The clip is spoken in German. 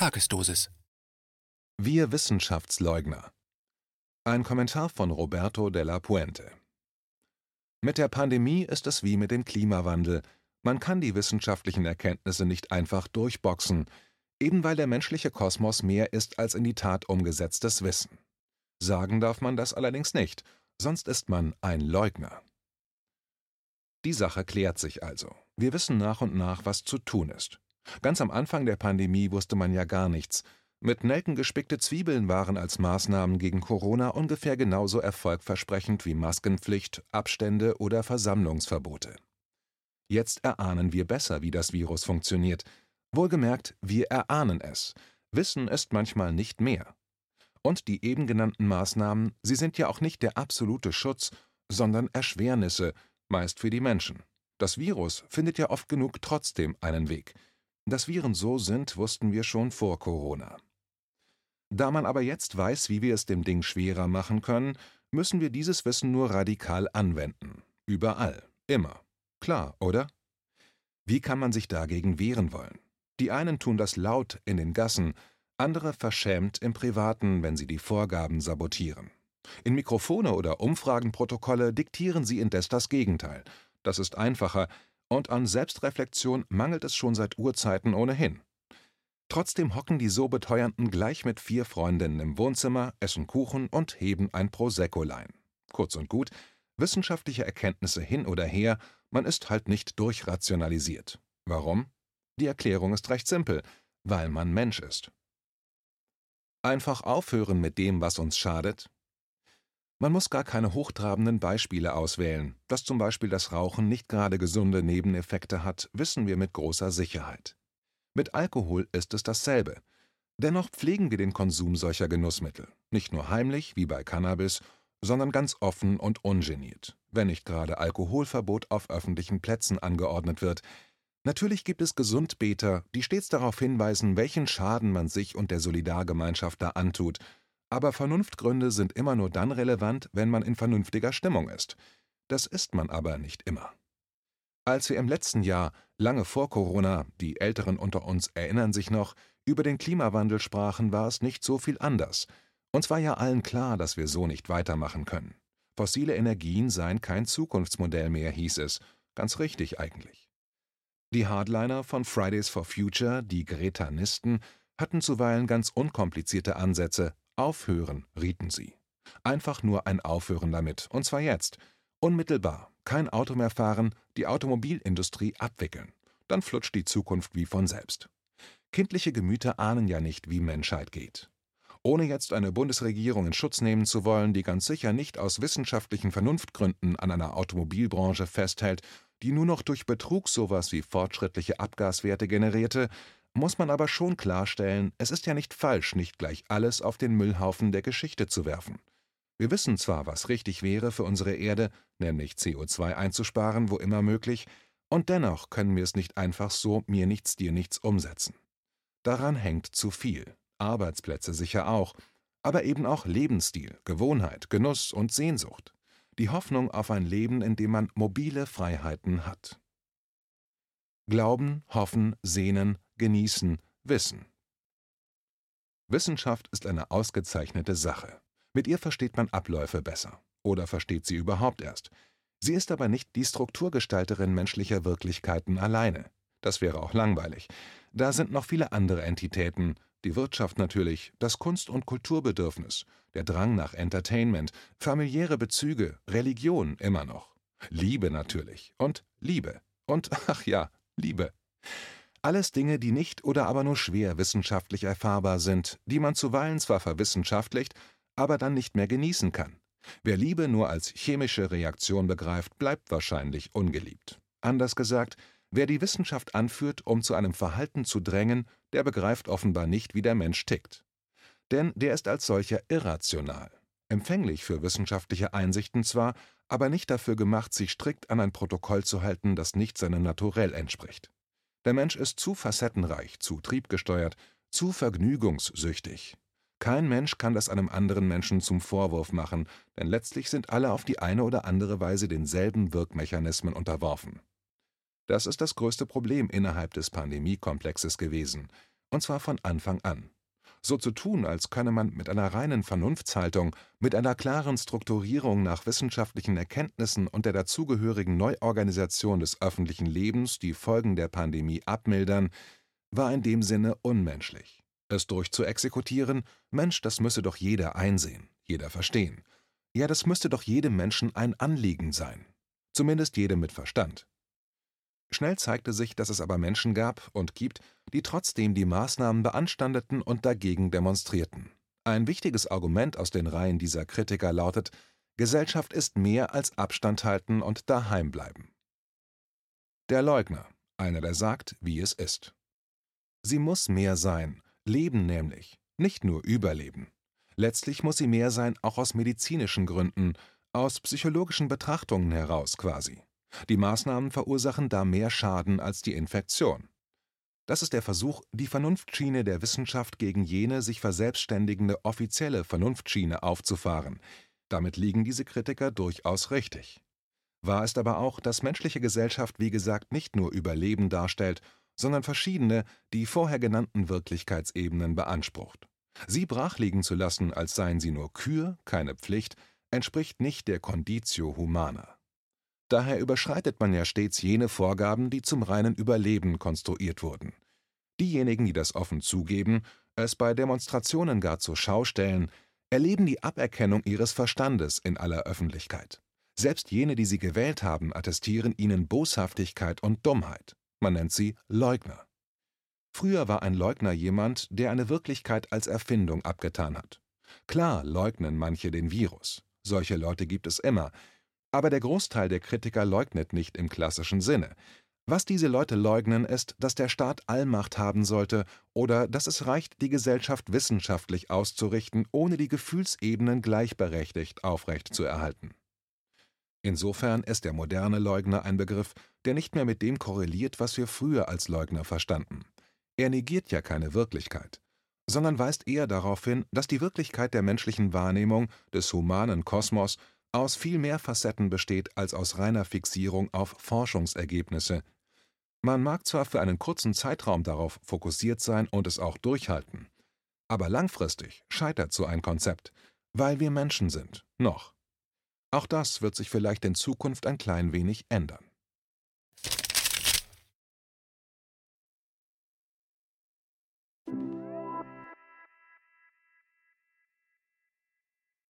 Tagesdosis. Wir Wissenschaftsleugner. Ein Kommentar von Roberto della Puente. Mit der Pandemie ist es wie mit dem Klimawandel. Man kann die wissenschaftlichen Erkenntnisse nicht einfach durchboxen, eben weil der menschliche Kosmos mehr ist als in die Tat umgesetztes Wissen. Sagen darf man das allerdings nicht, sonst ist man ein Leugner. Die Sache klärt sich also. Wir wissen nach und nach, was zu tun ist. Ganz am Anfang der Pandemie wusste man ja gar nichts. Mit Nelken gespickte Zwiebeln waren als Maßnahmen gegen Corona ungefähr genauso erfolgversprechend wie Maskenpflicht, Abstände oder Versammlungsverbote. Jetzt erahnen wir besser, wie das Virus funktioniert. Wohlgemerkt, wir erahnen es. Wissen ist manchmal nicht mehr. Und die eben genannten Maßnahmen, sie sind ja auch nicht der absolute Schutz, sondern Erschwernisse, meist für die Menschen. Das Virus findet ja oft genug trotzdem einen Weg. Dass Viren so sind, wussten wir schon vor Corona. Da man aber jetzt weiß, wie wir es dem Ding schwerer machen können, müssen wir dieses Wissen nur radikal anwenden. Überall. Immer. Klar, oder? Wie kann man sich dagegen wehren wollen? Die einen tun das laut in den Gassen, andere verschämt im Privaten, wenn sie die Vorgaben sabotieren. In Mikrofone oder Umfragenprotokolle diktieren sie indes das Gegenteil. Das ist einfacher, und an Selbstreflexion mangelt es schon seit Urzeiten ohnehin. Trotzdem hocken die so Beteuernden gleich mit vier Freundinnen im Wohnzimmer, essen Kuchen und heben ein Proseccolein. Kurz und gut, wissenschaftliche Erkenntnisse hin oder her, man ist halt nicht durchrationalisiert. Warum? Die Erklärung ist recht simpel, weil man Mensch ist. Einfach aufhören mit dem, was uns schadet, man muss gar keine hochtrabenden Beispiele auswählen. Dass zum Beispiel das Rauchen nicht gerade gesunde Nebeneffekte hat, wissen wir mit großer Sicherheit. Mit Alkohol ist es dasselbe. Dennoch pflegen wir den Konsum solcher Genussmittel. Nicht nur heimlich, wie bei Cannabis, sondern ganz offen und ungeniert, wenn nicht gerade Alkoholverbot auf öffentlichen Plätzen angeordnet wird. Natürlich gibt es Gesundbeter, die stets darauf hinweisen, welchen Schaden man sich und der Solidargemeinschaft da antut – aber Vernunftgründe sind immer nur dann relevant, wenn man in vernünftiger Stimmung ist. Das ist man aber nicht immer. Als wir im letzten Jahr, lange vor Corona, die Älteren unter uns erinnern sich noch, über den Klimawandel sprachen, war es nicht so viel anders. Uns war ja allen klar, dass wir so nicht weitermachen können. Fossile Energien seien kein Zukunftsmodell mehr, hieß es. Ganz richtig eigentlich. Die Hardliner von Fridays for Future, die Gretanisten, hatten zuweilen ganz unkomplizierte Ansätze, Aufhören, rieten sie. Einfach nur ein Aufhören damit, und zwar jetzt. Unmittelbar. Kein Auto mehr fahren, die Automobilindustrie abwickeln. Dann flutscht die Zukunft wie von selbst. Kindliche Gemüter ahnen ja nicht, wie Menschheit geht. Ohne jetzt eine Bundesregierung in Schutz nehmen zu wollen, die ganz sicher nicht aus wissenschaftlichen Vernunftgründen an einer Automobilbranche festhält, die nur noch durch Betrug sowas wie fortschrittliche Abgaswerte generierte, muss man aber schon klarstellen, es ist ja nicht falsch, nicht gleich alles auf den Müllhaufen der Geschichte zu werfen. Wir wissen zwar, was richtig wäre für unsere Erde, nämlich CO2 einzusparen, wo immer möglich, und dennoch können wir es nicht einfach so mir nichts, dir nichts umsetzen. Daran hängt zu viel, Arbeitsplätze sicher auch, aber eben auch Lebensstil, Gewohnheit, Genuss und Sehnsucht. Die Hoffnung auf ein Leben, in dem man mobile Freiheiten hat. Glauben, hoffen, sehnen, genießen, wissen. Wissenschaft ist eine ausgezeichnete Sache. Mit ihr versteht man Abläufe besser. Oder versteht sie überhaupt erst. Sie ist aber nicht die Strukturgestalterin menschlicher Wirklichkeiten alleine. Das wäre auch langweilig. Da sind noch viele andere Entitäten, die Wirtschaft natürlich, das Kunst- und Kulturbedürfnis, der Drang nach Entertainment, familiäre Bezüge, Religion immer noch. Liebe natürlich. Und Liebe. Und ach ja, Liebe. Alles Dinge, die nicht oder aber nur schwer wissenschaftlich erfahrbar sind, die man zuweilen zwar verwissenschaftlicht, aber dann nicht mehr genießen kann. Wer Liebe nur als chemische Reaktion begreift, bleibt wahrscheinlich ungeliebt. Anders gesagt, wer die Wissenschaft anführt, um zu einem Verhalten zu drängen, der begreift offenbar nicht, wie der Mensch tickt. Denn der ist als solcher irrational. Empfänglich für wissenschaftliche Einsichten zwar, aber nicht dafür gemacht, sich strikt an ein Protokoll zu halten, das nicht seinem Naturell entspricht. Der Mensch ist zu facettenreich, zu triebgesteuert, zu vergnügungssüchtig. Kein Mensch kann das einem anderen Menschen zum Vorwurf machen, denn letztlich sind alle auf die eine oder andere Weise denselben Wirkmechanismen unterworfen. Das ist das größte Problem innerhalb des Pandemiekomplexes gewesen. und zwar von Anfang an. So zu tun, als könne man mit einer reinen Vernunftshaltung, mit einer klaren Strukturierung nach wissenschaftlichen Erkenntnissen und der dazugehörigen Neuorganisation des öffentlichen Lebens die Folgen der Pandemie abmildern, war in dem Sinne unmenschlich. Es durchzuexekutieren, Mensch, das müsse doch jeder einsehen, jeder verstehen. Ja, das müsste doch jedem Menschen ein Anliegen sein. Zumindest jedem mit Verstand. Schnell zeigte sich, dass es aber Menschen gab und gibt, die trotzdem die Maßnahmen beanstandeten und dagegen demonstrierten. Ein wichtiges Argument aus den Reihen dieser Kritiker lautet: Gesellschaft ist mehr als Abstand halten und daheim bleiben. Der Leugner, einer, der sagt, wie es ist. Sie muss mehr sein, leben nämlich, nicht nur überleben. Letztlich muss sie mehr sein, auch aus medizinischen Gründen, aus psychologischen Betrachtungen heraus quasi. Die Maßnahmen verursachen da mehr Schaden als die Infektion. Das ist der Versuch, die Vernunftschiene der Wissenschaft gegen jene sich verselbstständigende offizielle Vernunftschiene aufzufahren. Damit liegen diese Kritiker durchaus richtig. Wahr ist aber auch, dass menschliche Gesellschaft wie gesagt nicht nur Überleben darstellt, sondern verschiedene, die vorher genannten Wirklichkeitsebenen beansprucht. Sie brachliegen zu lassen, als seien sie nur Kür, keine Pflicht, entspricht nicht der Conditio Humana. Daher überschreitet man ja stets jene Vorgaben, die zum reinen Überleben konstruiert wurden. Diejenigen, die das offen zugeben, es bei Demonstrationen gar zur Schau stellen, erleben die Aberkennung ihres Verstandes in aller Öffentlichkeit. Selbst jene, die sie gewählt haben, attestieren ihnen Boshaftigkeit und Dummheit. Man nennt sie Leugner. Früher war ein Leugner jemand, der eine Wirklichkeit als Erfindung abgetan hat. Klar leugnen manche den Virus. Solche Leute gibt es immer, aber der Großteil der Kritiker leugnet nicht im klassischen Sinne. Was diese Leute leugnen, ist, dass der Staat Allmacht haben sollte oder dass es reicht, die Gesellschaft wissenschaftlich auszurichten, ohne die Gefühlsebenen gleichberechtigt aufrechtzuerhalten. Insofern ist der moderne Leugner ein Begriff, der nicht mehr mit dem korreliert, was wir früher als Leugner verstanden. Er negiert ja keine Wirklichkeit, sondern weist eher darauf hin, dass die Wirklichkeit der menschlichen Wahrnehmung, des humanen Kosmos, aus viel mehr Facetten besteht als aus reiner Fixierung auf Forschungsergebnisse. Man mag zwar für einen kurzen Zeitraum darauf fokussiert sein und es auch durchhalten, aber langfristig scheitert so ein Konzept, weil wir Menschen sind, noch. Auch das wird sich vielleicht in Zukunft ein klein wenig ändern.